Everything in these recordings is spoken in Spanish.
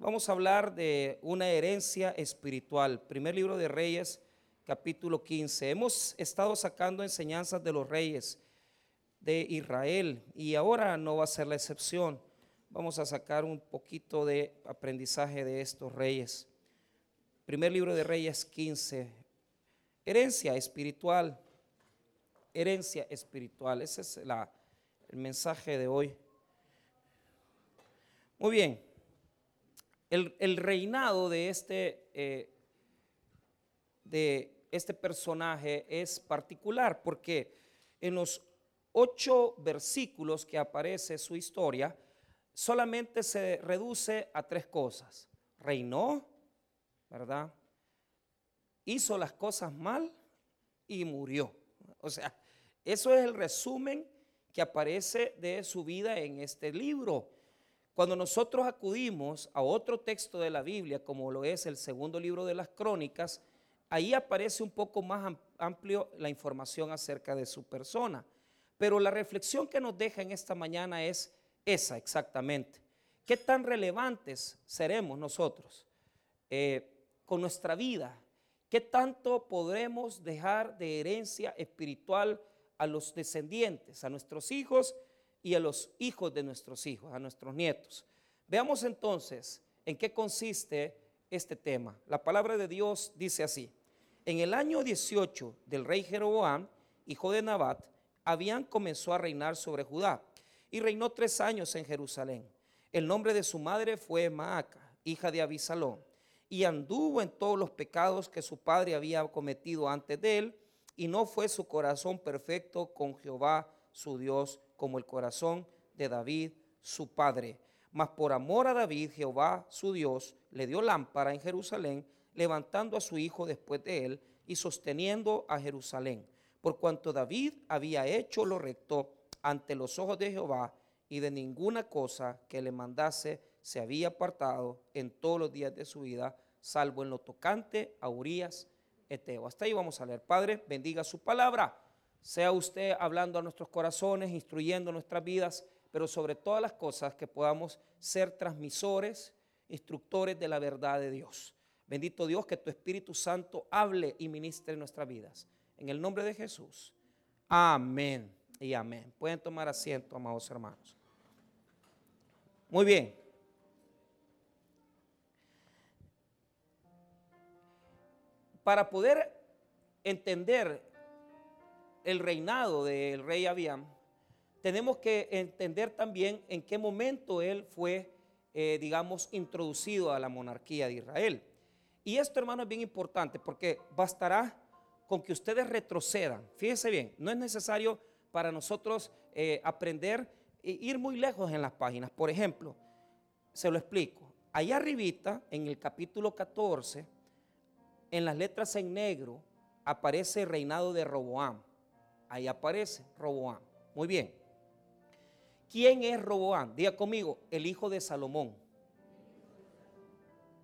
vamos a hablar de una herencia espiritual. Primer libro de Reyes, capítulo 15. Hemos estado sacando enseñanzas de los reyes de Israel y ahora no va a ser la excepción. Vamos a sacar un poquito de aprendizaje de estos reyes. Primer libro de Reyes 15. Herencia espiritual. Herencia espiritual. Ese es el mensaje de hoy. Muy bien. El, reinado de este, eh, de este personaje es particular porque en los ocho versículos que aparece su historia, solamente se reduce a tres cosas. Reinó, ¿verdad? Hizo las cosas mal y murió. O sea, eso es el resumen que aparece de su vida en este libro. Cuando nosotros acudimos a otro texto de la Biblia, como lo es el segundo libro de las crónicas, ahí aparece un poco más amplio la información acerca de su persona. Pero la reflexión que nos deja en esta mañana es esa exactamente. ¿Qué tan relevantes seremos nosotros eh, con nuestra vida? ¿Qué tanto podremos dejar de herencia espiritual a los descendientes, a nuestros hijos y a los hijos de nuestros hijos, a nuestros nietos? Veamos entonces en qué consiste este tema. La palabra de Dios dice así. En el año 18 del rey Jeroboam, hijo de Nabat, habían comenzó a reinar sobre Judá y reinó tres años en Jerusalén. El nombre de su madre fue Maaca, hija de Abisalón, y anduvo en todos los pecados que su padre había cometido antes de él, y no fue su corazón perfecto con Jehová su Dios como el corazón de David su padre. Mas por amor a David, Jehová su Dios le dio lámpara en Jerusalén, levantando a su hijo después de él y sosteniendo a Jerusalén por cuanto David había hecho lo recto ante los ojos de Jehová y de ninguna cosa que le mandase se había apartado en todos los días de su vida, salvo en lo tocante a Urias Eteo. Hasta ahí vamos a leer. Padre, bendiga su palabra. Sea usted hablando a nuestros corazones, instruyendo nuestras vidas, pero sobre todas las cosas que podamos ser transmisores, instructores de la verdad de Dios. Bendito Dios, que tu Espíritu Santo hable y ministre en nuestras vidas. En el nombre de Jesús. Amén y amén. Pueden tomar asiento, amados hermanos. Muy bien. Para poder entender el reinado del rey Abiam, tenemos que entender también en qué momento él fue, eh, digamos, introducido a la monarquía de Israel. Y esto, hermano, es bien importante porque bastará con que ustedes retrocedan. Fíjense bien, no es necesario para nosotros eh, aprender e ir muy lejos en las páginas. Por ejemplo, se lo explico. Allá arribita, en el capítulo 14, en las letras en negro, aparece el reinado de Roboam. Ahí aparece Roboam. Muy bien. ¿Quién es Roboam? Diga conmigo, el hijo de Salomón.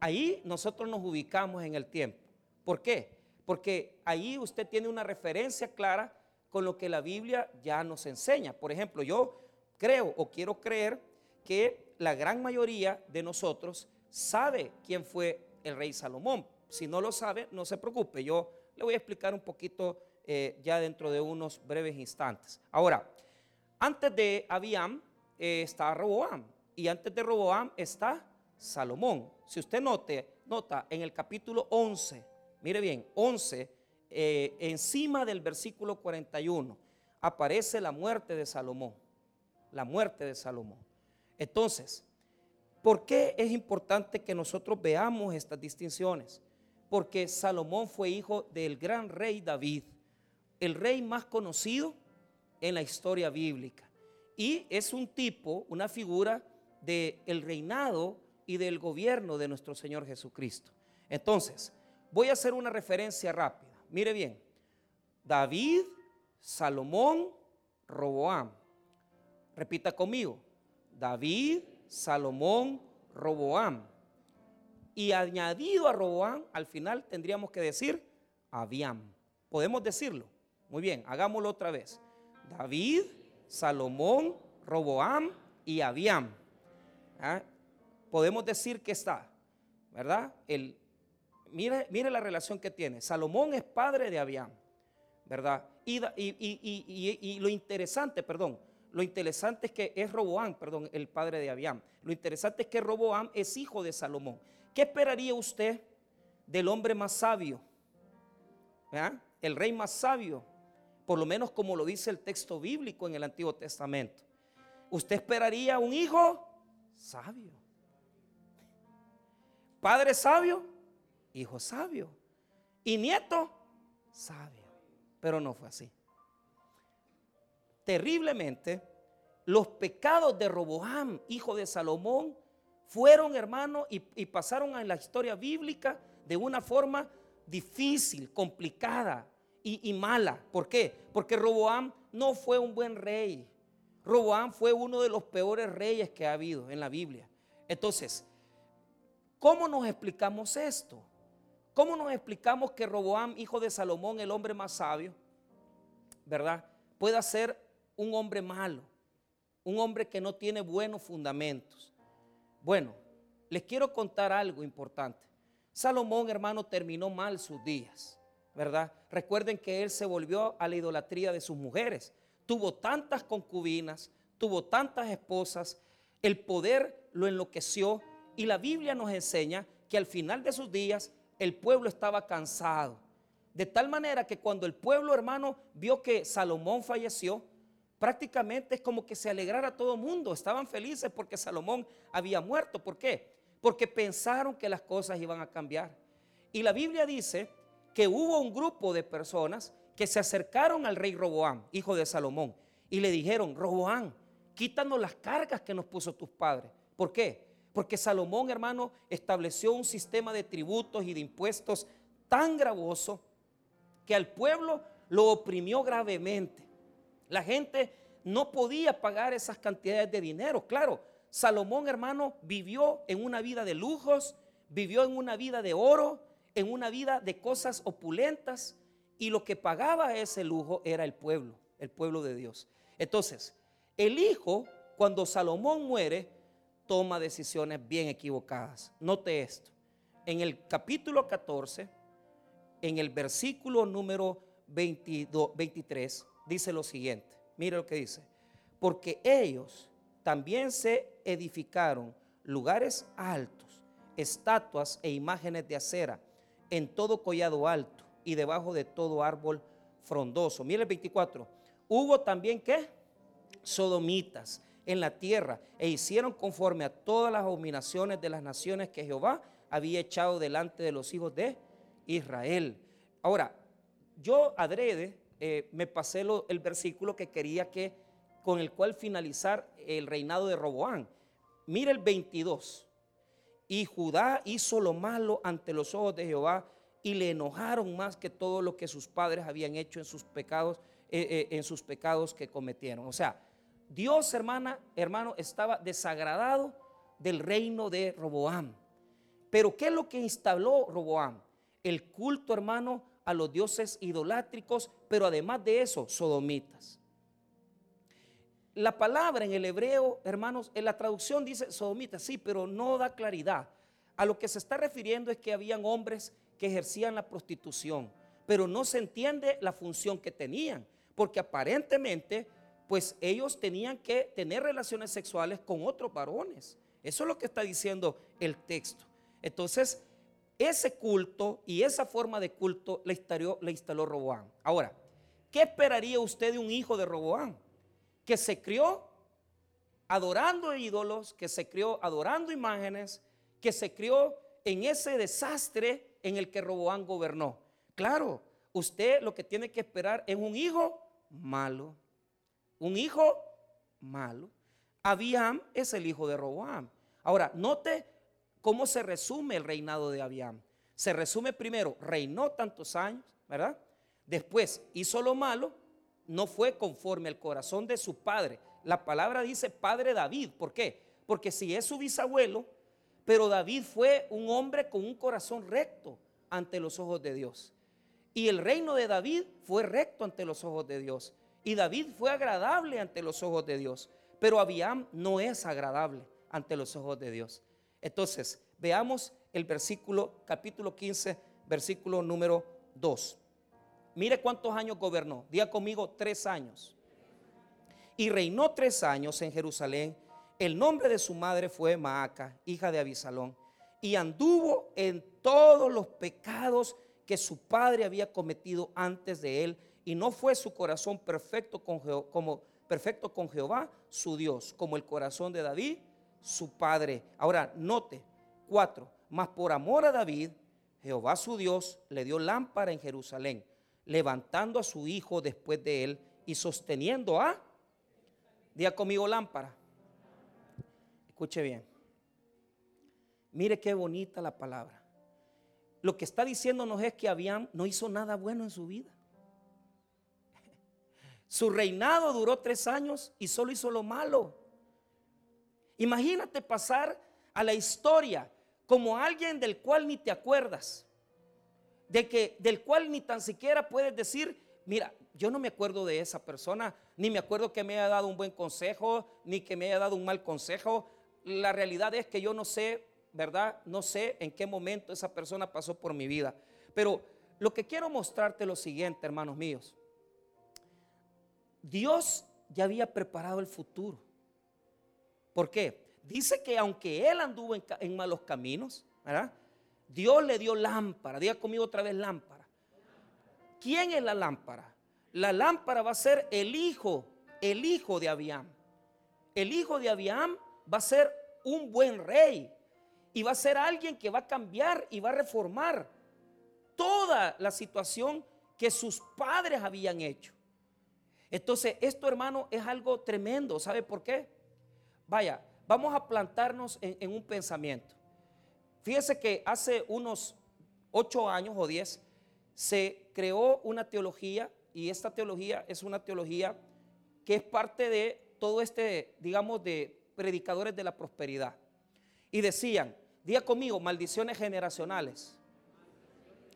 Ahí nosotros nos ubicamos en el tiempo. ¿Por qué? porque ahí usted tiene una referencia clara con lo que la Biblia ya nos enseña. Por ejemplo, yo creo o quiero creer que la gran mayoría de nosotros sabe quién fue el rey Salomón. Si no lo sabe, no se preocupe. Yo le voy a explicar un poquito eh, ya dentro de unos breves instantes. Ahora, antes de Abiam eh, está Roboam y antes de Roboam está Salomón. Si usted nota en el capítulo 11 mire bien, 11, eh, encima del versículo 41, aparece la muerte de Salomón. La muerte de Salomón. Entonces, ¿por qué es importante que nosotros veamos estas distinciones? Porque Salomón fue hijo del gran rey David, el rey más conocido en la historia bíblica. Y es un tipo, una figura del reinado y del gobierno de nuestro Señor Jesucristo. Entonces, Voy a hacer una referencia rápida. Mire bien. David, Salomón, Roboam. Repita conmigo. David, Salomón, Roboam. Y añadido a Roboam, al final tendríamos que decir Abiam. ¿Podemos decirlo? Muy bien, hagámoslo otra vez. David, Salomón, Roboam y Abiam. ¿Ah? podemos decir que está, ¿verdad? El, mire, mire la relación que tiene. Salomón es padre de Abiam, ¿verdad? Y, lo interesante, perdón, lo interesante es que es Roboam, perdón, el padre de Abiam. Lo interesante es que Roboam es hijo de Salomón. ¿Qué esperaría usted del hombre más sabio? El rey más sabio, por lo menos como lo dice el texto bíblico en el Antiguo Testamento. Usted esperaría un hijo sabio. Padre sabio, hijo sabio. Y nieto sabio. Pero no fue así. Terriblemente, los pecados de Roboam, hijo de Salomón, fueron, hermano, y, pasaron en la historia bíblica de una forma difícil, complicada y, mala. ¿Por qué? Porque Roboam no fue un buen rey. Roboam fue uno de los peores reyes que ha habido en la Biblia. Entonces, ¿cómo nos explicamos esto? ¿Cómo nos explicamos que Roboam, hijo de Salomón, el hombre más sabio, ¿verdad? Pueda ser un hombre malo, un hombre que no tiene buenos fundamentos. Bueno, les quiero contar algo importante. Salomón, hermano, terminó mal sus días, ¿verdad? Recuerden que él se volvió a la idolatría de sus mujeres tuvo tantas concubinas, tuvo tantas esposas, el poder lo enloqueció y la Biblia nos enseña que al final de sus días el pueblo estaba cansado. De tal manera que cuando el pueblo hermano vio que Salomón falleció, prácticamente es como que se alegrara todo el mundo. Estaban felices porque Salomón había muerto. ¿Por qué? Porque pensaron que las cosas iban a cambiar. Y la Biblia dice que hubo un grupo de personas que se acercaron al rey Roboán, hijo de Salomón, y le dijeron, Roboán, quítanos las cargas que nos puso tus padres. ¿Por qué? Porque Salomón, hermano, estableció un sistema de tributos y de impuestos tan gravoso que al pueblo lo oprimió gravemente. La gente no podía pagar esas cantidades de dinero. Claro, Salomón, hermano, vivió en una vida de lujos, vivió en una vida de oro, en una vida de cosas opulentas, y lo que pagaba ese lujo era el pueblo, el pueblo de Dios. Entonces, el hijo, cuando Salomón muere, toma decisiones bien equivocadas. Note esto. En el capítulo 14, en el versículo número 22, 23, dice lo siguiente. Mire lo que dice. Porque ellos también se edificaron lugares altos, estatuas e imágenes de acera en todo collado alto y debajo de todo árbol frondoso. Mire el 24. Hubo también que sodomitas en la tierra e hicieron conforme a todas las abominaciones de las naciones que Jehová había echado delante de los hijos de Israel. Ahora, yo adrede eh, me pasé el versículo que quería que con el cual finalizar el reinado de Roboán. Mire el 22. Y Judá hizo lo malo ante los ojos de Jehová y le enojaron más que todo lo que sus padres habían hecho en sus pecados, eh, eh, en sus pecados que cometieron. O sea, Dios, hermana, hermano, estaba desagradado del reino de Roboam. Pero ¿qué es lo que instaló Roboam? El culto, hermano, a los dioses idolátricos, pero además de eso, sodomitas. La palabra en el hebreo, hermanos, en la traducción dice sodomitas, sí, pero no da claridad. A lo que se está refiriendo es que habían hombres que ejercían la prostitución, pero no se entiende la función que tenían, porque aparentemente, pues ellos tenían que tener relaciones sexuales con otros varones. Eso es lo que está diciendo el texto. Entonces, ese culto y esa forma de culto le le instaló Roboán. Ahora, ¿qué esperaría usted de un hijo de Roboán? Que se crió adorando ídolos, que se crió adorando imágenes, que se crió en ese desastre en el que Roboán gobernó. Claro, usted lo que tiene que esperar es un hijo malo. Un hijo malo. Abiam es el hijo de Roboam. Ahora, note cómo se resume el reinado de Abiam. Se resume primero, reinó tantos años, ¿verdad? Después hizo lo malo, no fue conforme al corazón de su padre. La palabra dice padre David. ¿Por qué? Porque si es su bisabuelo, pero David fue un hombre con un corazón recto ante los ojos de Dios. Y el reino de David fue recto ante los ojos de Dios. Y David fue agradable ante los ojos de Dios. Pero Abiam no es agradable ante los ojos de Dios. Entonces, veamos el versículo, capítulo 15, versículo número 2. Mire cuántos años gobernó. Día conmigo, tres años. Y reinó tres años en Jerusalén. El nombre de su madre fue Maaca, hija de Abisalón. Y anduvo en todos los pecados que su padre había cometido antes de él. Y no fue su corazón perfecto con, como, perfecto con Jehová, su Dios, como el corazón de David, su padre. Ahora, note, cuatro. Mas por amor a David, Jehová su Dios le dio lámpara en Jerusalén, levantando a su hijo después de él y sosteniendo a, día conmigo lámpara. Escuche bien. Mire qué bonita la palabra. Lo que está diciéndonos es que Abiam no hizo nada bueno en su vida. Su reinado duró tres años y solo hizo lo malo. Imagínate pasar a la historia como alguien del cual ni te acuerdas, de que del cual ni tan siquiera puedes decir, mira, yo no me acuerdo de esa persona, ni me acuerdo que me haya dado un buen consejo, ni que me haya dado un mal consejo. La realidad es que yo no sé, ¿verdad? No sé en qué momento esa persona pasó por mi vida. Pero lo que quiero mostrarte es lo siguiente, hermanos míos. Dios ya había preparado el futuro. ¿Por qué? Dice que aunque él anduvo en, malos caminos, ¿verdad? Dios le dio lámpara. Diga conmigo otra vez lámpara. ¿Quién es la lámpara? La lámpara va a ser el hijo, el hijo de Abiam. El hijo de Abiam va a ser un buen rey y va a ser alguien que va a cambiar y va a reformar toda la situación que sus padres habían hecho. Entonces, esto hermano es algo tremendo. ¿Sabe por qué? Vaya, vamos a plantarnos en, un pensamiento. Fíjese que hace unos ocho años o diez se creó una teología y esta teología es una teología que es parte de todo este, digamos, de predicadores de la prosperidad. Y decían, día conmigo, maldiciones generacionales.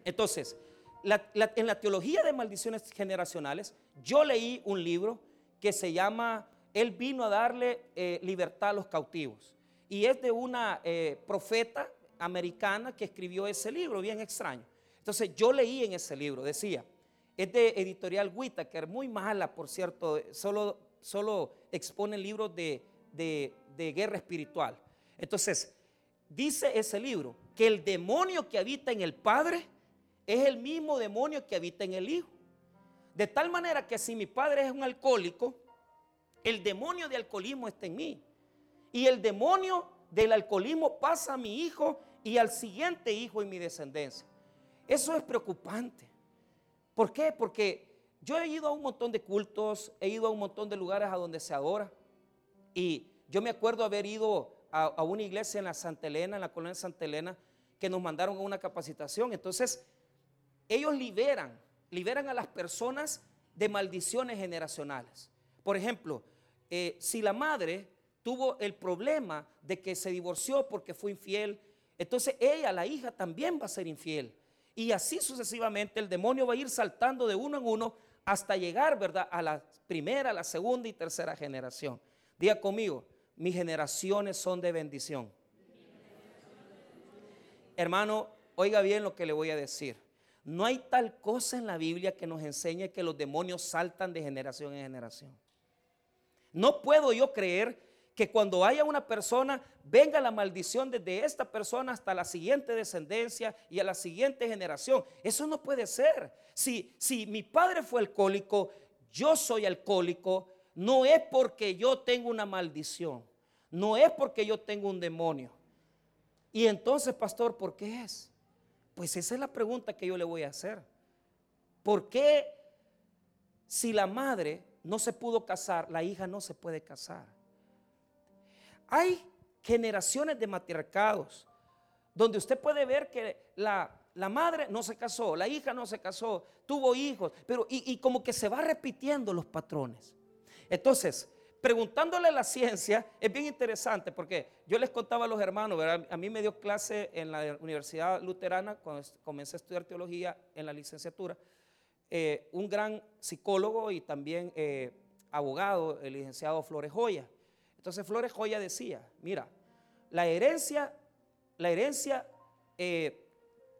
Entonces, en la teología de maldiciones generacionales, yo leí un libro que se llama él vino a darle eh, libertad a los cautivos. Y es de una eh, profeta americana que escribió ese libro, bien extraño. Entonces yo leí en ese libro, decía, es de editorial Whitaker, muy mala, por cierto, solo, solo expone libros de, de guerra espiritual. Entonces, dice ese libro que el demonio que habita en el Padre es el mismo demonio que habita en el Hijo. De tal manera que si mi padre es un alcohólico, el demonio de alcoholismo está en mí. Y el demonio del alcoholismo pasa a mi hijo y al siguiente hijo en mi descendencia. Eso es preocupante. ¿Por qué? Porque yo he ido a un montón de cultos, he ido a un montón de lugares a donde se adora. Y yo me acuerdo haber ido a, una iglesia en la Santa Elena, en la colonia Santa Elena, que nos mandaron a una capacitación. Entonces, ellos liberan, liberan a las personas de maldiciones generacionales. Por ejemplo, eh, si la madre tuvo el problema de que se divorció porque fue infiel, entonces ella, la hija, también va a ser infiel. Y así sucesivamente el demonio va a ir saltando de uno en uno hasta llegar, ¿verdad?, a la primera, la segunda y tercera generación. Diga conmigo, mis generaciones son de bendición. Hermano, oiga bien lo que le voy a decir. No hay tal cosa en la Biblia que nos enseñe que los demonios saltan de generación en generación. No puedo yo creer que cuando haya una persona, venga la maldición desde esta persona hasta la siguiente descendencia y a la siguiente generación. Eso no puede ser. Si, si mi padre fue alcohólico, yo soy alcohólico, no es porque yo tengo una maldición, no es porque yo tengo un demonio. Y entonces, pastor, ¿por qué es? Pues esa es la pregunta que yo le voy a hacer. ¿Por qué si la madre no se pudo casar, la hija no se puede casar. Hay generaciones de matriarcados donde usted puede ver que la, madre no se casó, la hija no se casó, tuvo hijos, pero y, como que se va repitiendo los patrones. Entonces, preguntándole a la ciencia es bien interesante porque yo les contaba a los hermanos, a mí me dio clase en la Universidad Luterana cuando comencé a estudiar teología en la licenciatura. Eh, un gran psicólogo y también eh, abogado, el licenciado Flores Joya. Entonces Flores Joya decía, mira, la herencia la herencia eh,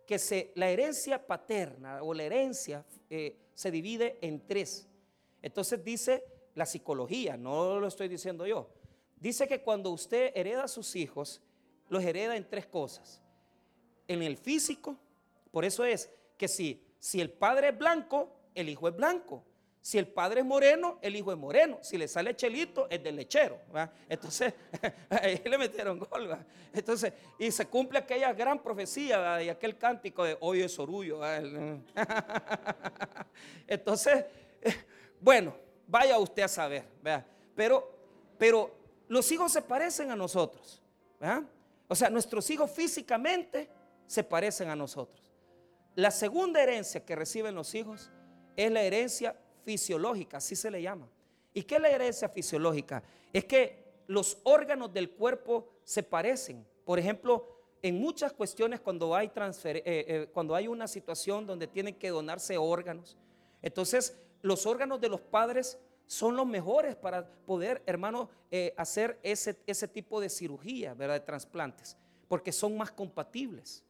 que se, la herencia paterna o la herencia eh, se divide en tres. Entonces dice la psicología, no lo estoy diciendo yo. Dice que cuando usted hereda a sus hijos, los hereda en tres cosas. En el físico, por eso es que si, si el padre es blanco, el hijo es blanco. Si el padre es moreno, el hijo es moreno. Si le sale chelito, es del lechero. Entonces, ahí le metieron gol. Entonces, y se cumple aquella gran profecía y aquel cántico de hoy es orgullo. Entonces, bueno, vaya usted a saber. Pero, pero los hijos se parecen a nosotros. O sea, nuestros hijos físicamente se parecen a nosotros. La segunda herencia que reciben los hijos es la herencia fisiológica, así se le llama. ¿Y qué es la herencia fisiológica? Es que los órganos del cuerpo se parecen. Por ejemplo, en muchas cuestiones cuando hay, transfer, eh, eh, cuando hay una situación donde tienen que donarse órganos, entonces los órganos de los padres son los mejores para poder, hermano, eh, hacer ese, ese, tipo de cirugía, ¿verdad? De trasplantes, porque son más compatibles.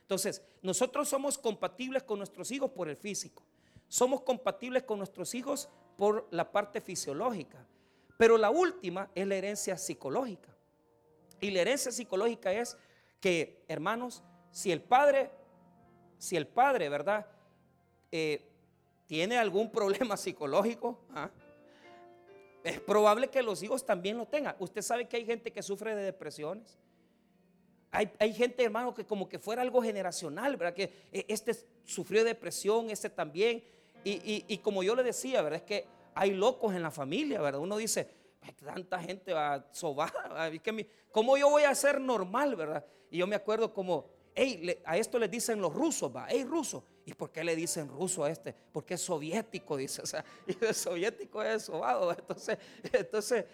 Entonces, nosotros somos compatibles con nuestros hijos por el físico. Somos compatibles con nuestros hijos por la parte fisiológica. Pero la última es la herencia psicológica. Y la herencia psicológica es que, hermanos, si el padre, si el padre, ¿verdad? Eh, tiene algún problema psicológico, ¿ah? es probable que los hijos también lo tengan. Usted sabe que hay gente que sufre de depresiones. Hay, hay, gente, hermano, que como que fuera algo generacional, ¿verdad? Que eh, este sufrió de depresión, este también. Y, como yo le decía, ¿verdad? Es que hay locos en la familia, ¿verdad? Uno dice, tanta gente va sobada, ¿cómo yo voy a ser normal, verdad? Y yo me acuerdo como, hey, a esto le dicen los rusos, va, hey, ruso. ¿Y por qué le dicen ruso a este? Porque es soviético, dice. O sea, y el soviético es sobado. Entonces, entonces,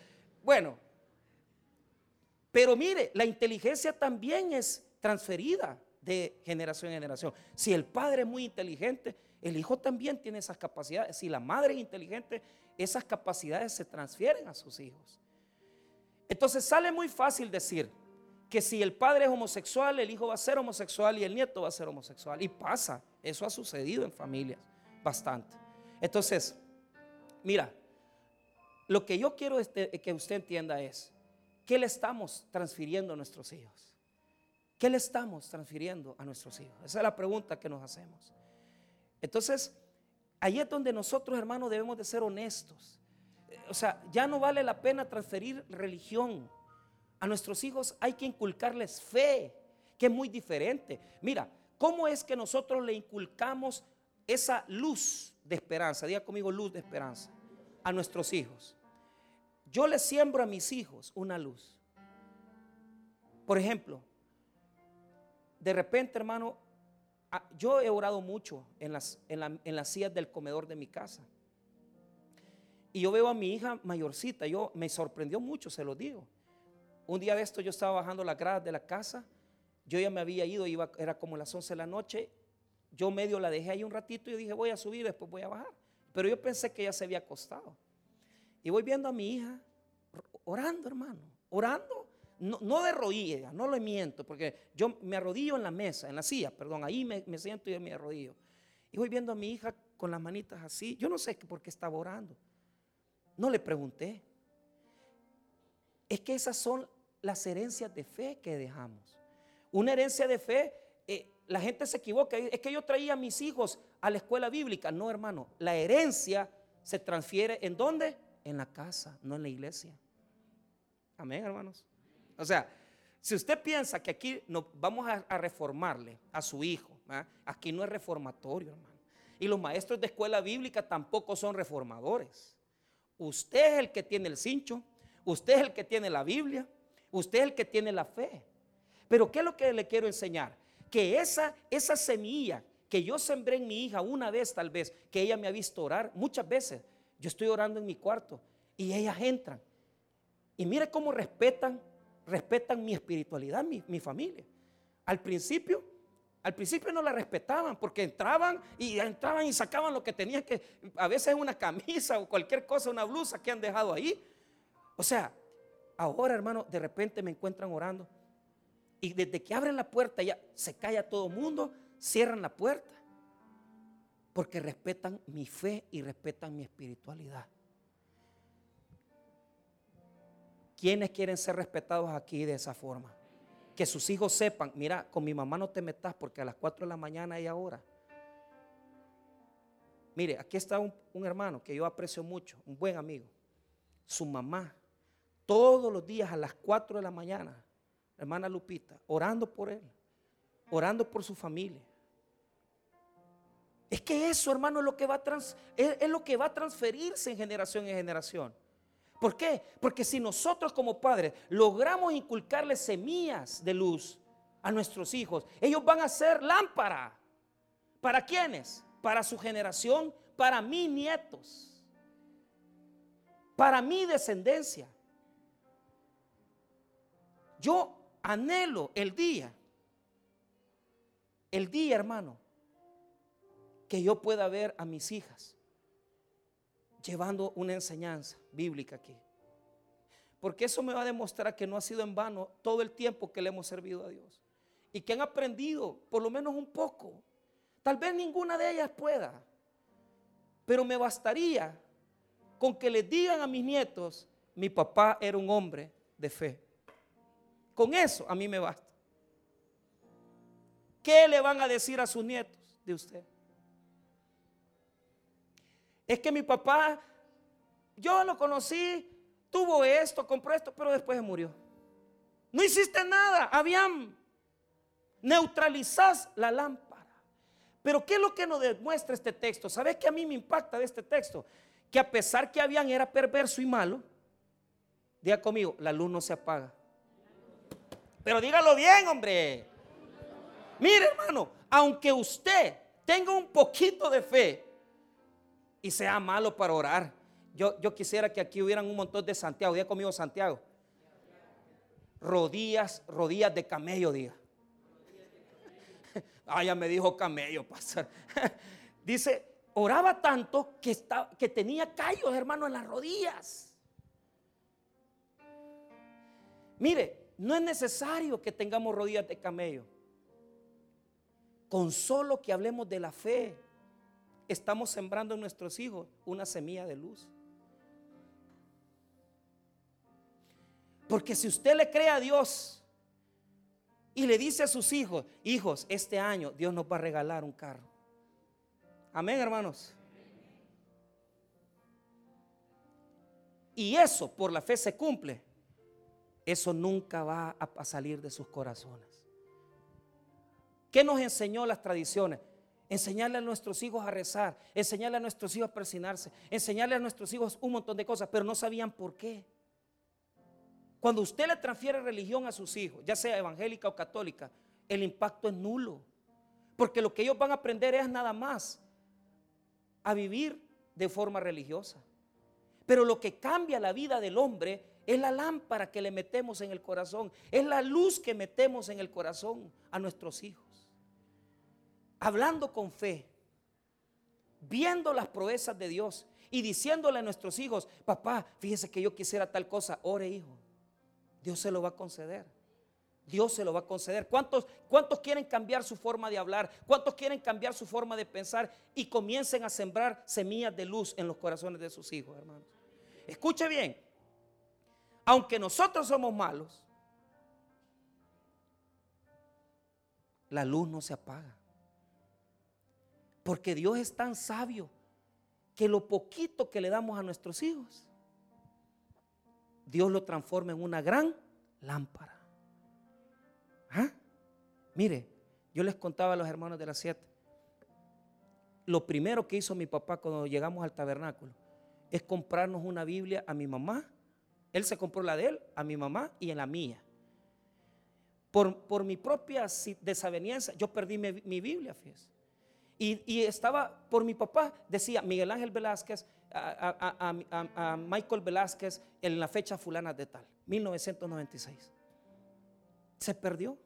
bueno. Pero mire, la inteligencia también es transferida de generación en generación. Si el padre es muy inteligente, el hijo también tiene esas capacidades. Si la madre es inteligente, esas capacidades se transfieren a sus hijos. Entonces sale muy fácil decir que si el padre es homosexual, el hijo va a ser homosexual y el nieto va a ser homosexual. Y pasa, eso ha sucedido en familias bastante. Entonces, mira, lo que yo quiero este, que usted entienda es, ¿qué le estamos transfiriendo a nuestros hijos? ¿Qué le estamos transfiriendo a nuestros hijos? Esa es la pregunta que nos hacemos. Entonces, ahí es donde nosotros, hermanos, debemos de ser honestos. O sea, ya no vale la pena transferir religión. A nuestros hijos hay que inculcarles fe, que es muy diferente. Mira, ¿cómo es que nosotros le inculcamos esa luz de esperanza? Diga conmigo luz de esperanza a nuestros hijos. Yo le siembro a mis hijos una luz. Por ejemplo, de repente, hermano, yo he orado mucho en las, en, las sillas del comedor de mi casa. Y yo veo a mi hija mayorcita, yo me sorprendió mucho, se lo digo. Un día de esto yo estaba bajando las gradas de la casa, yo ya me había ido, iba, era como las 11 de la noche, yo medio la dejé ahí un ratito y dije voy a subir, después voy a bajar. Pero yo pensé que ella se había acostado. Y voy viendo a mi hija orando, hermano, orando no, de rodillas, no lo miento, porque yo me arrodillo en la mesa, en la silla, perdón, ahí me, siento y me arrodillo. Y voy viendo a mi hija con las manitas así, yo no sé por qué estaba orando. No le pregunté. Es que esas son las herencias de fe que dejamos. Una herencia de fe, eh, la gente se equivoca, es que yo traía a mis hijos a la escuela bíblica. No, hermano, la herencia se transfiere en dónde? En la casa, no en la iglesia. Amén, hermanos. O sea, si usted piensa que aquí no, vamos a, reformarle a su hijo, ¿ah? aquí no es reformatorio, hermano. Y los maestros de escuela bíblica tampoco son reformadores. Usted es el que tiene el cincho, usted es el que tiene la Biblia, usted es el que tiene la fe. Pero ¿qué es lo que le quiero enseñar? Que esa, esa semilla que yo sembré en mi hija una vez tal vez, que ella me ha visto orar, muchas veces, yo estoy orando en mi cuarto y ellas entran. Y mire cómo respetan respetan mi espiritualidad, mi, familia. Al principio, al principio no la respetaban porque entraban y entraban y sacaban lo que tenían que, a veces una camisa o cualquier cosa, una blusa que han dejado ahí. O sea, ahora hermano, de repente me encuentran orando Y desde que abren la puerta ya se calla todo el mundo, cierran la puerta. Porque respetan mi fe y respetan mi espiritualidad. ¿Quiénes quieren ser respetados aquí de esa forma? Que sus hijos sepan, mira, con mi mamá no te metas porque a las 4 de la mañana hay ahora. Mire, aquí está un, hermano que yo aprecio mucho, un buen amigo. Su mamá, todos los días a las 4 de la mañana, hermana Lupita, orando por él, orando por su familia. Es que eso, hermano, es es lo que va a transferirse en generación en generación. ¿Por qué? Porque si nosotros como padres logramos inculcarle semillas de luz a nuestros hijos, ellos van a ser lámpara. ¿Para quiénes? Para su generación, para mis nietos, para mi descendencia. Yo anhelo el día, el día, hermano, que yo pueda ver a mis hijas llevando una enseñanza bíblica aquí. Porque eso me va a demostrar que no ha sido en vano todo el tiempo que le hemos servido a Dios. Y que han aprendido por lo menos un poco. Tal vez ninguna de ellas pueda. Pero me bastaría con que les digan a mis nietos, mi papá era un hombre de fe. Con eso a mí me basta. ¿Qué le van a decir a sus nietos de usted? Es que mi papá, yo lo conocí, tuvo esto, compró esto, pero después murió. No hiciste nada, habían neutralizás la lámpara. Pero ¿qué es lo que nos demuestra este texto? ¿Sabes qué a mí me impacta de este texto? Que a pesar que habían era perverso y malo, diga conmigo, la luz no se apaga. Pero dígalo bien, hombre. Mire, hermano, aunque usted tenga un poquito de fe, y sea malo para orar. Yo, yo quisiera que aquí hubieran un montón de Santiago. Diga conmigo Santiago. Rodillas, rodillas de camello, diga. Ah, ya me dijo camello, pasar. Dice, oraba tanto que, estaba, que tenía callos, hermano, en las rodillas. Mire, no es necesario que tengamos rodillas de camello. Con solo que hablemos de la fe, estamos sembrando en nuestros hijos una semilla de luz. Porque si usted le cree a Dios y le dice a sus hijos, hijos, este año Dios nos va a regalar un carro. Amén, hermanos. Y eso por la fe se cumple. Eso nunca va a salir de sus corazones. ¿Qué nos enseñó las tradiciones? Enseñarle a nuestros hijos a rezar, enseñarle a nuestros hijos a presionarse, enseñarle a nuestros hijos un montón de cosas, pero no sabían por qué. Cuando usted le transfiere religión a sus hijos, ya sea evangélica o católica, el impacto es nulo. Porque lo que ellos van a aprender es nada más a vivir de forma religiosa. Pero lo que cambia la vida del hombre es la lámpara que le metemos en el corazón, es la luz que metemos en el corazón a nuestros hijos hablando con fe, viendo las proezas de Dios y diciéndole a nuestros hijos, papá, fíjese que yo quisiera tal cosa, ore hijo, Dios se lo va a conceder. Dios se lo va a conceder. ¿Cuántos, ¿Cuántos quieren cambiar su forma de hablar? ¿Cuántos quieren cambiar su forma de pensar y comiencen a sembrar semillas de luz en los corazones de sus hijos, hermanos? Escuche bien, aunque nosotros somos malos, la luz no se apaga. Porque Dios es tan sabio que lo poquito que le damos a nuestros hijos, Dios lo transforma en una gran lámpara. ¿Ah? Mire, yo les contaba a los hermanos de las siete. Lo primero que hizo mi papá cuando llegamos al tabernáculo es comprarnos una Biblia a mi mamá. Él se compró la de él, a mi mamá y en la mía. Por, mi propia desaveniencia, yo perdí mi, mi Biblia, fíjese. Y, estaba por mi papá, decía Miguel Ángel Velázquez, a, Michael Velázquez en la fecha fulana de tal, 1996. Se perdió.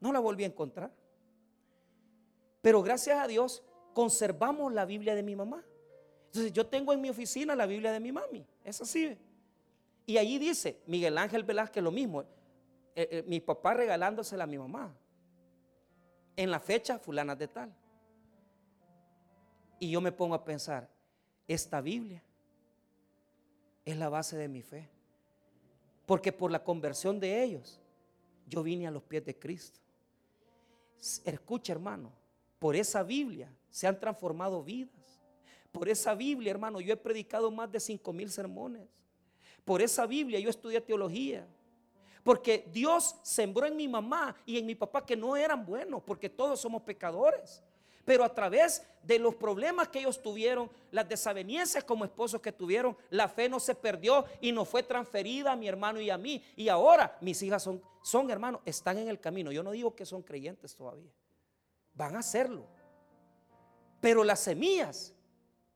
No la volví a encontrar. Pero gracias a Dios conservamos la Biblia de mi mamá. Entonces yo tengo en mi oficina la Biblia de mi mami. Es así. Y allí dice, Miguel Ángel Velázquez lo mismo, eh, eh, mi papá regalándosela a mi mamá. En la fecha fulana de tal. Y yo me pongo a pensar, esta Biblia es la base de mi fe. Porque por la conversión de ellos, yo vine a los pies de Cristo. Escucha, hermano, por esa Biblia se han transformado vidas. Por esa Biblia, hermano, yo he predicado más de cinco mil sermones. Por esa Biblia yo estudié teología. Porque Dios sembró en mi mamá y en mi papá que no eran buenos, porque todos somos pecadores. Pero a través de los problemas que ellos tuvieron, las desavenencias como esposos que tuvieron, la fe no se perdió y no fue transferida a mi hermano y a mí. Y ahora mis hijas son, son hermanos, están en el camino. Yo no digo que son creyentes todavía. Van a hacerlo. Pero las semillas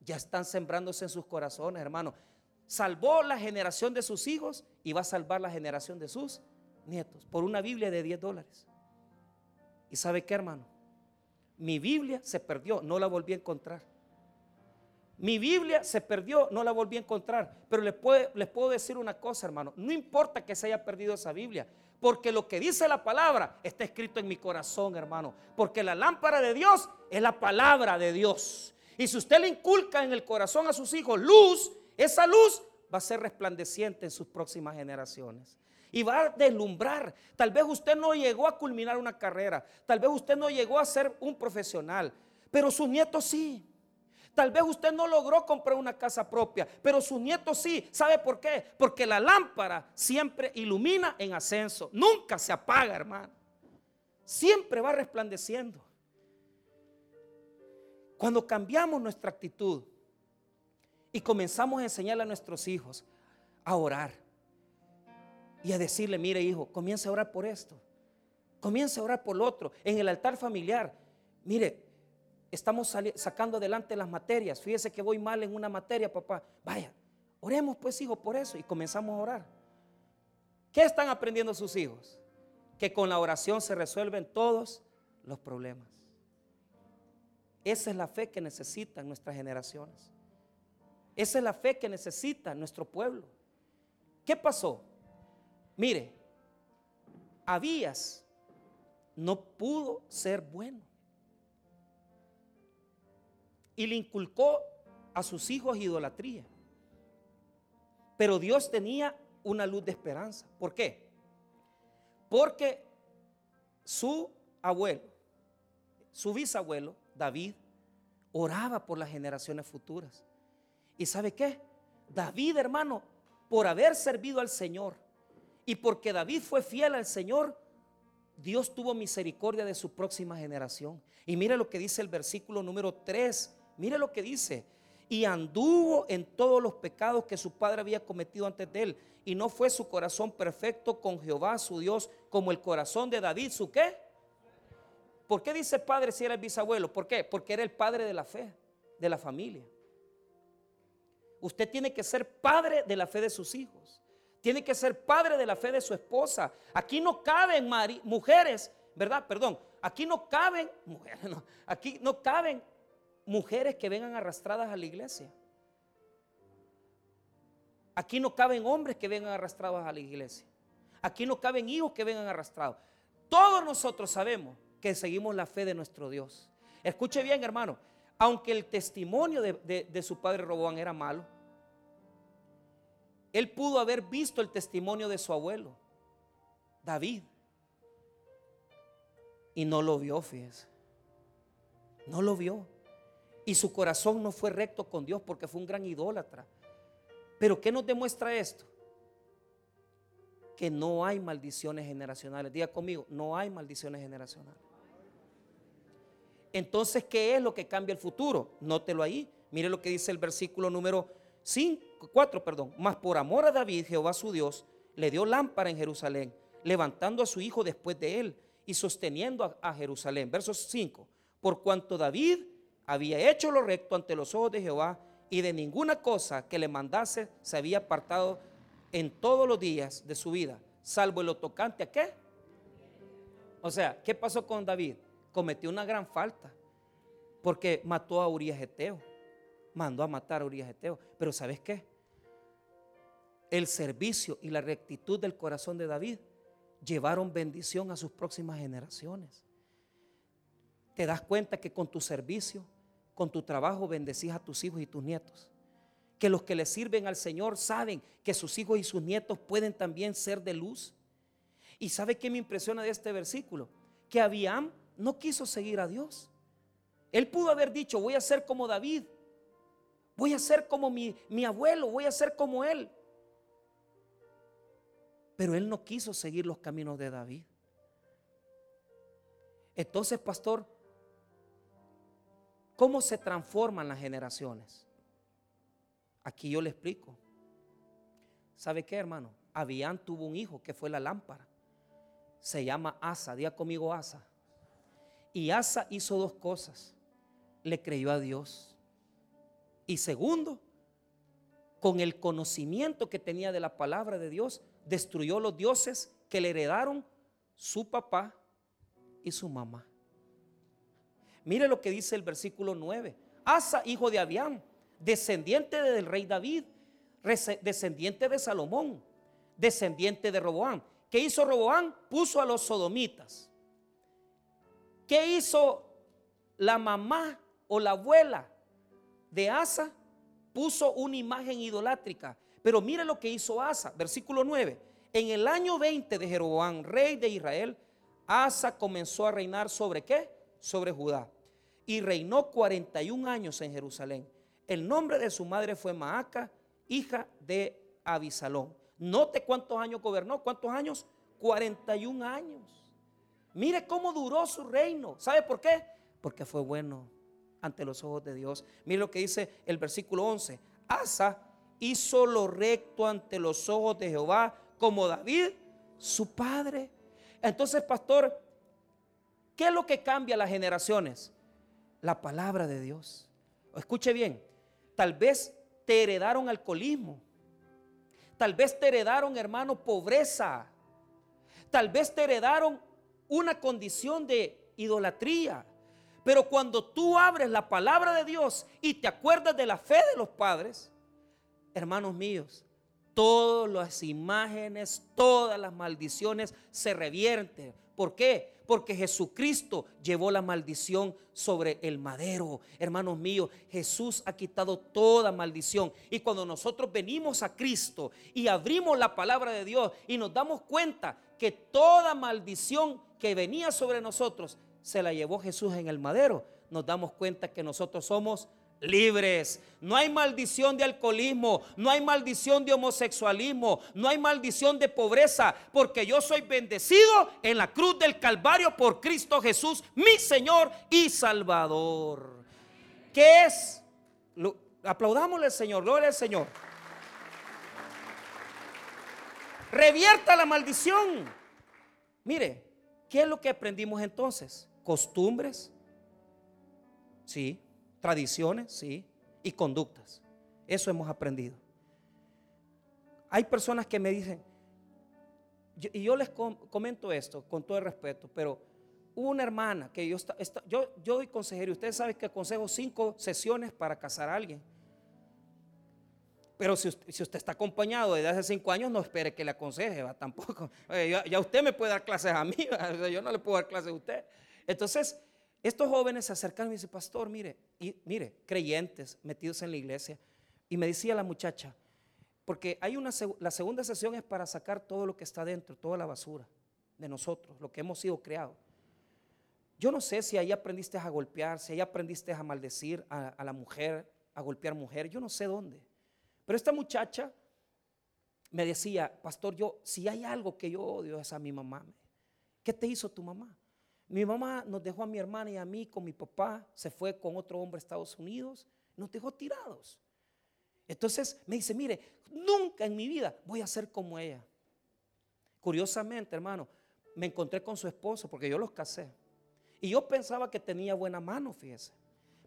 ya están sembrándose en sus corazones, hermano. Salvó la generación de sus hijos y va a salvar la generación de sus nietos por una Biblia de 10 dólares. ¿Y sabe qué, hermano? Mi Biblia se perdió, no la volví a encontrar. Mi Biblia se perdió, no la volví a encontrar. Pero les, les puedo decir una cosa, hermano. No importa que se haya perdido esa Biblia. Porque lo que dice la palabra está escrito en mi corazón, hermano. Porque la lámpara de Dios es la palabra de Dios. Y si usted le inculca en el corazón a sus hijos luz, esa luz va a ser resplandeciente en sus próximas generaciones y va a deslumbrar. Tal vez usted no llegó a culminar una carrera, tal vez usted no llegó a ser un profesional, pero sus nietos sí. Tal vez usted no logró comprar una casa propia, pero sus nietos sí. ¿Sabe por qué? Porque la lámpara siempre ilumina en ascenso, nunca se apaga, hermano. Siempre va resplandeciendo. Cuando cambiamos nuestra actitud y comenzamos a enseñarle a nuestros hijos a orar, y a decirle, mire hijo, comienza a orar por esto, comienza a orar por lo otro, en el altar familiar, mire, estamos sacando adelante las materias, fíjese que voy mal en una materia, papá, vaya, oremos pues hijo por eso y comenzamos a orar. ¿Qué están aprendiendo sus hijos? Que con la oración se resuelven todos los problemas. Esa es la fe que necesitan nuestras generaciones. Esa es la fe que necesita nuestro pueblo. ¿Qué pasó? Mire, Abías no pudo ser bueno. Y le inculcó a sus hijos idolatría. Pero Dios tenía una luz de esperanza. ¿Por qué? Porque su abuelo, su bisabuelo, David, oraba por las generaciones futuras. ¿Y sabe qué? David, hermano, por haber servido al Señor, y porque David fue fiel al Señor, Dios tuvo misericordia de su próxima generación. Y mire lo que dice el versículo número 3. Mire lo que dice. Y anduvo en todos los pecados que su padre había cometido antes de él. Y no fue su corazón perfecto con Jehová su Dios como el corazón de David. ¿Su qué? ¿Por qué dice padre si era el bisabuelo? ¿Por qué? Porque era el padre de la fe, de la familia. Usted tiene que ser padre de la fe de sus hijos. Tiene que ser padre de la fe de su esposa. Aquí no caben mujeres, ¿verdad? Perdón. Aquí no caben mujeres, Aquí no caben mujeres que vengan arrastradas a la iglesia. Aquí no caben hombres que vengan arrastrados a la iglesia. Aquí no caben hijos que vengan arrastrados. Todos nosotros sabemos que seguimos la fe de nuestro Dios. Escuche bien, hermano. Aunque el testimonio de, su padre Robón era malo, él pudo haber visto el testimonio de su abuelo, David. Y no lo vio, fíjese. No lo vio. Y su corazón no fue recto con Dios porque fue un gran idólatra. Pero ¿qué nos demuestra esto? Que no hay maldiciones generacionales. Diga conmigo, no hay maldiciones generacionales. Entonces, ¿qué es lo que cambia el futuro? Nótelo ahí. Mire lo que dice el versículo número 5, 4, perdón. Más por amor a David, Jehová su Dios, le dio lámpara en Jerusalén, levantando a su hijo después de él y sosteniendo a, Jerusalén. Verso 5. Por cuanto David había hecho lo recto ante los ojos de Jehová y de ninguna cosa que le mandase se había apartado en todos los días de su vida, salvo el tocante a qué? O sea, ¿qué pasó con David? Cometió una gran falta porque mató a Urias Eteo mandó a matar a Urias Eteo. Pero ¿sabes qué? el servicio y la rectitud del corazón de David llevaron bendición a sus próximas generaciones. Te das cuenta que con tu servicio, con tu trabajo bendecís a tus hijos y tus nietos. Que los que le sirven al Señor saben que sus hijos y sus nietos pueden también ser de luz. ¿Y sabe qué me impresiona de este versículo? Que Abiam no quiso seguir a Dios. Él pudo haber dicho, voy a ser como David, voy a ser como mi, mi abuelo, voy a ser como él. Pero él no quiso seguir los caminos de David. Entonces, pastor, ¿cómo se transforman las generaciones? Aquí yo le explico. ¿Sabe qué, hermano? Abián tuvo un hijo que fue la lámpara. Se llama Asa. Día conmigo Asa. Y Asa hizo dos cosas. Le creyó a Dios. Y segundo, con el conocimiento que tenía de la palabra de Dios, destruyó los dioses que le heredaron su papá y su mamá. Mire lo que dice el versículo 9. Asa, hijo de Abián, descendiente del rey David, descendiente de Salomón, descendiente de Roboán. ¿Qué hizo Roboán? Puso a los sodomitas. ¿Qué hizo la mamá o la abuela de Asa? Puso una imagen idolátrica pero mire lo que hizo Asa, versículo 9. En el año 20 de Jeroboam, rey de Israel, Asa comenzó a reinar sobre qué? Sobre Judá. Y reinó 41 años en Jerusalén. El nombre de su madre fue Maaca, hija de Abisalón. Note cuántos años gobernó, cuántos años? 41 años. Mire cómo duró su reino. ¿Sabe por qué? Porque fue bueno ante los ojos de Dios. Mire lo que dice el versículo 11. Asa hizo lo recto ante los ojos de Jehová, como David, su padre. Entonces, pastor, ¿qué es lo que cambia las generaciones? La palabra de Dios. Escuche bien, tal vez te heredaron alcoholismo. Tal vez te heredaron, hermano, pobreza. Tal vez te heredaron una condición de idolatría. Pero cuando tú abres la palabra de Dios y te acuerdas de la fe de los padres, hermanos míos, todas las imágenes, todas las maldiciones se revierten. ¿Por qué? Porque Jesucristo llevó la maldición sobre el madero. Hermanos míos, Jesús ha quitado toda maldición. Y cuando nosotros venimos a Cristo y abrimos la palabra de Dios y nos damos cuenta que toda maldición que venía sobre nosotros se la llevó Jesús en el madero, nos damos cuenta que nosotros somos libres. No hay maldición de alcoholismo, no hay maldición de homosexualismo, no hay maldición de pobreza, porque yo soy bendecido en la cruz del Calvario por Cristo Jesús, mi Señor y Salvador. ¿Qué es? aplaudámosle al Señor, gloria al Señor. Revierta la maldición. Mire, ¿qué es lo que aprendimos entonces? Costumbres. Sí, tradiciones, sí, y conductas. Eso hemos aprendido. Hay personas que me dicen, y yo les comento esto con todo el respeto, pero una hermana que yo, yo, yo doy consejería, ustedes saben que aconsejo cinco sesiones para casar a alguien. Pero si usted, está acompañado desde hace cinco años, no espere que le aconseje, ¿va? tampoco. Ya, usted me puede dar clases a mí, yo no le puedo dar clases a usted. Entonces, estos jóvenes se acercaron y me dicen, pastor, mire, y mire, creyentes metidos en la iglesia. Y me decía la muchacha, porque hay una, la segunda sesión es para sacar todo lo que está dentro, toda la basura de nosotros, lo que hemos sido creados. Yo no sé si ahí aprendiste a golpear, si ahí aprendiste a maldecir a, a la mujer, a golpear mujer, yo no sé dónde. Pero esta muchacha me decía, pastor, yo, si hay algo que yo odio es a mi mamá. ¿Qué te hizo tu mamá? Mi mamá nos dejó a mi hermana y a mí con mi papá, se fue con otro hombre a Estados Unidos, nos dejó tirados. Entonces me dice, mire, nunca en mi vida voy a ser como ella. Curiosamente, hermano, me encontré con su esposo porque yo los casé. Y yo pensaba que tenía buena mano, fíjese.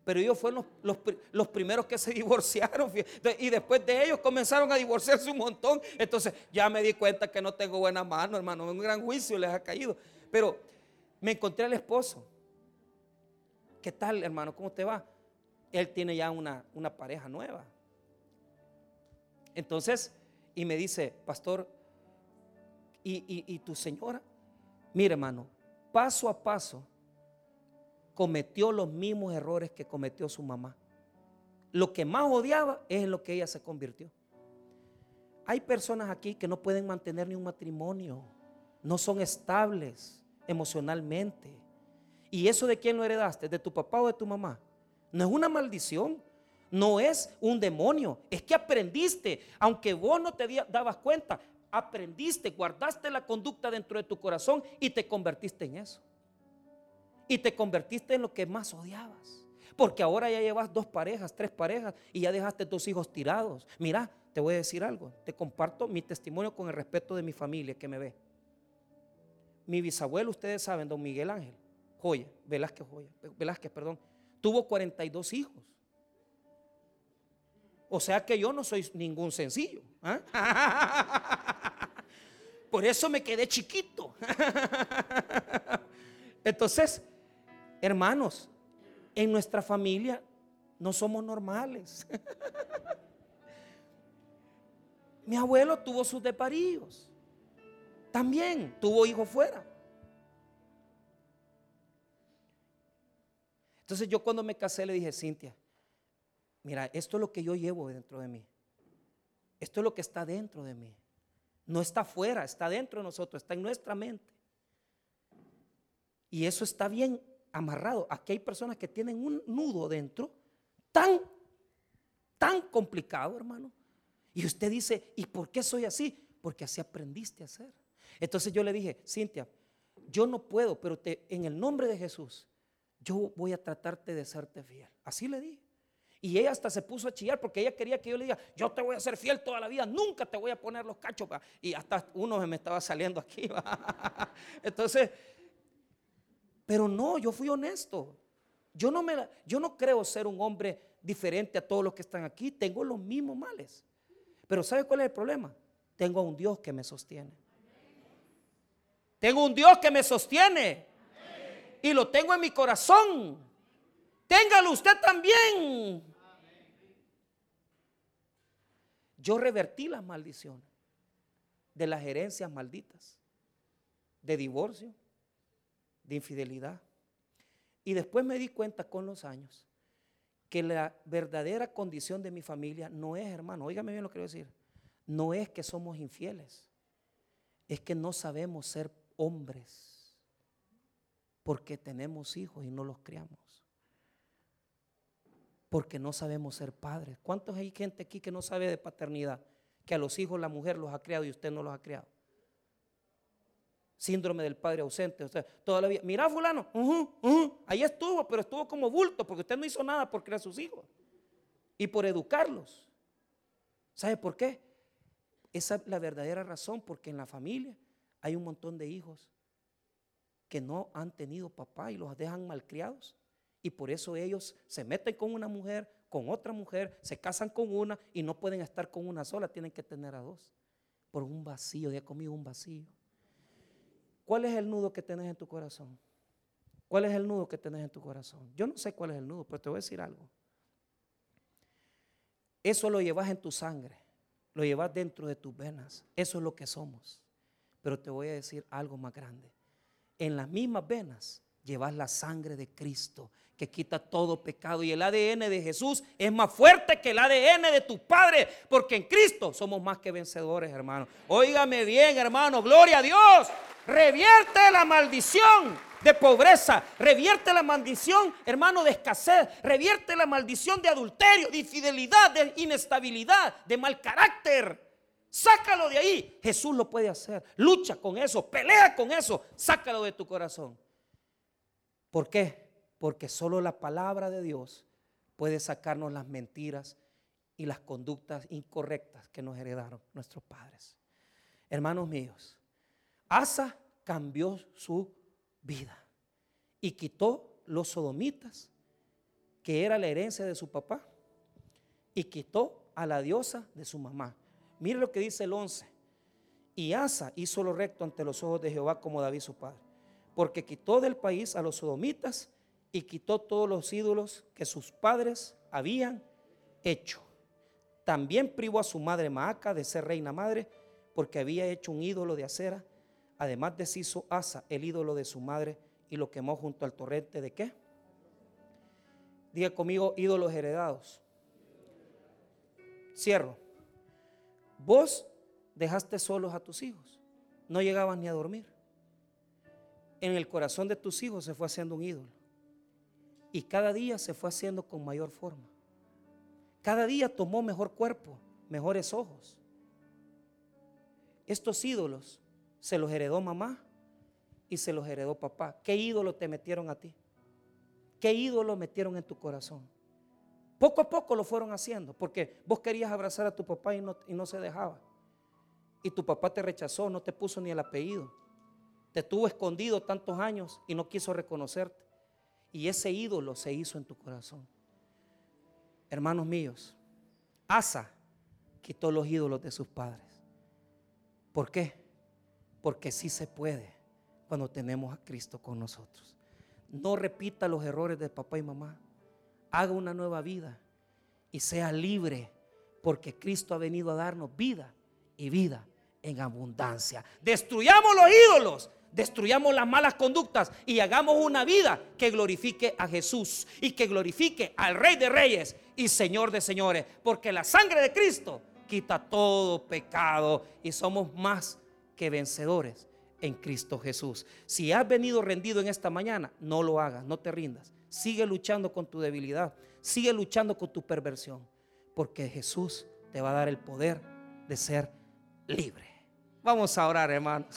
Pero ellos fueron los, primeros que se divorciaron. Y después de ellos comenzaron a divorciarse un montón. Entonces ya me di cuenta que no tengo buena mano, hermano. Un gran juicio les ha caído. Pero me encontré al esposo. ¿Qué tal, hermano? ¿Cómo te va? Él tiene ya una, una pareja nueva. Entonces, y me dice, pastor, ¿y, tu señora? Mire, hermano, paso a paso cometió los mismos errores que cometió su mamá. Lo que más odiaba es en lo que ella se convirtió. Hay personas aquí que no pueden mantener ni un matrimonio, no son estables emocionalmente. ¿Y eso de quién lo heredaste? ¿De tu papá o de tu mamá? No es una maldición, no es un demonio, es que aprendiste, aunque vos no te dabas cuenta, aprendiste, guardaste la conducta dentro de tu corazón y te convertiste en eso. Y te convertiste en lo que más odiabas. Porque ahora ya llevas dos parejas, tres parejas y ya dejaste tus hijos tirados. Mira, te voy a decir algo. Te comparto mi testimonio con el respeto de mi familia que me ve. Mi bisabuelo, ustedes saben, don Miguel Ángel, Joya, Velázquez Joya, Velázquez, perdón, tuvo 42 hijos. O sea que yo no soy ningún sencillo. ¿ah? Por eso me quedé chiquito. Entonces, hermanos, en nuestra familia no somos normales. Mi abuelo tuvo sus deparíos. También tuvo hijos fuera. Entonces yo cuando me casé le dije, Cintia, mira, esto es lo que yo llevo dentro de mí. Esto es lo que está dentro de mí. No está afuera, está dentro de nosotros, está en nuestra mente. Y eso está bien amarrado. Aquí hay personas que tienen un nudo dentro tan, tan complicado, hermano. Y usted dice, ¿y por qué soy así? Porque así aprendiste a ser. Entonces yo le dije, Cintia, yo no puedo, pero te, en el nombre de Jesús, yo voy a tratarte de serte fiel. Así le dije. Y ella hasta se puso a chillar porque ella quería que yo le diga, yo te voy a ser fiel toda la vida, nunca te voy a poner los cachos. Y hasta uno me estaba saliendo aquí. Entonces, pero no, yo fui honesto. Yo no, me, yo no creo ser un hombre diferente a todos los que están aquí. Tengo los mismos males. Pero ¿sabe cuál es el problema? Tengo a un Dios que me sostiene. Tengo un Dios que me sostiene. Y lo tengo en mi corazón. Téngalo usted también. Yo revertí las maldiciones de las herencias malditas, de divorcio, de infidelidad. Y después me di cuenta con los años que la verdadera condición de mi familia no es, hermano, óigame bien lo que quiero decir, no es que somos infieles, es que no sabemos ser hombres porque tenemos hijos y no los criamos. Porque no sabemos ser padres. ¿Cuántos hay gente aquí que no sabe de paternidad? Que a los hijos la mujer los ha criado y usted no los ha criado síndrome del padre ausente. O sea, toda la vida, mira fulano, ahí estuvo, pero estuvo como bulto porque usted no hizo nada por crear sus hijos y por educarlos. ¿Sabe por qué? Esa es la verdadera razón, porque en la familia hay un montón de hijos que no han tenido papá y los dejan malcriados. Y por eso ellos se meten con una mujer, con otra mujer, se casan con una y no pueden estar con una sola, tienen que tener a dos. Por un vacío, ya comido un vacío. ¿Cuál es el nudo que tenés en tu corazón? ¿Cuál es el nudo que tenés en tu corazón? Yo no sé cuál es el nudo, pero te voy a decir algo. Eso lo llevas en tu sangre, lo llevas dentro de tus venas. Eso es lo que somos. Pero te voy a decir algo más grande. En las mismas venas llevas la sangre de Cristo que quita todo pecado. Y el ADN de Jesús es más fuerte que el ADN de tu Padre, porque en Cristo somos más que vencedores, hermano. Óigame bien, hermano, gloria a Dios. Revierte la maldición de pobreza, revierte la maldición, hermano, de escasez, revierte la maldición de adulterio, de infidelidad, de inestabilidad, de mal carácter. Sácalo de ahí. Jesús lo puede hacer. Lucha con eso, pelea con eso, sácalo de tu corazón. ¿Por qué? Porque solo la palabra de Dios puede sacarnos las mentiras y las conductas incorrectas que nos heredaron nuestros padres. Hermanos míos, Asa cambió su vida y quitó los sodomitas, que era la herencia de su papá, y quitó a la diosa de su mamá. Mire lo que dice el 11. Y Asa hizo lo recto ante los ojos de Jehová como David su padre, porque quitó del país a los sodomitas y quitó todos los ídolos que sus padres habían hecho. También privó a su madre Maaca de ser reina madre porque había hecho un ídolo de acera. Además deshizo Asa el ídolo de su madre y lo quemó junto al torrente de qué? Diga conmigo ídolos heredados. Cierro. Vos dejaste solos a tus hijos. No llegabas ni a dormir. En el corazón de tus hijos se fue haciendo un ídolo. Y cada día se fue haciendo con mayor forma. Cada día tomó mejor cuerpo, mejores ojos. Estos ídolos se los heredó mamá y se los heredó papá. ¿Qué ídolo te metieron a ti? ¿Qué ídolo metieron en tu corazón? Poco a poco lo fueron haciendo, porque vos querías abrazar a tu papá y no, y no se dejaba. Y tu papá te rechazó, no te puso ni el apellido. Te tuvo escondido tantos años y no quiso reconocerte. Y ese ídolo se hizo en tu corazón. Hermanos míos, Asa quitó los ídolos de sus padres. ¿Por qué? Porque sí se puede cuando tenemos a Cristo con nosotros. No repita los errores de papá y mamá. Haga una nueva vida y sea libre porque Cristo ha venido a darnos vida y vida en abundancia. Destruyamos los ídolos destruyamos las malas conductas y hagamos una vida que glorifique a Jesús y que glorifique al Rey de Reyes y Señor de Señores, porque la sangre de Cristo quita todo pecado y somos más que vencedores en Cristo Jesús. Si has venido rendido en esta mañana, no lo hagas, no te rindas. Sigue luchando con tu debilidad, sigue luchando con tu perversión, porque Jesús te va a dar el poder de ser libre. Vamos a orar, hermanos.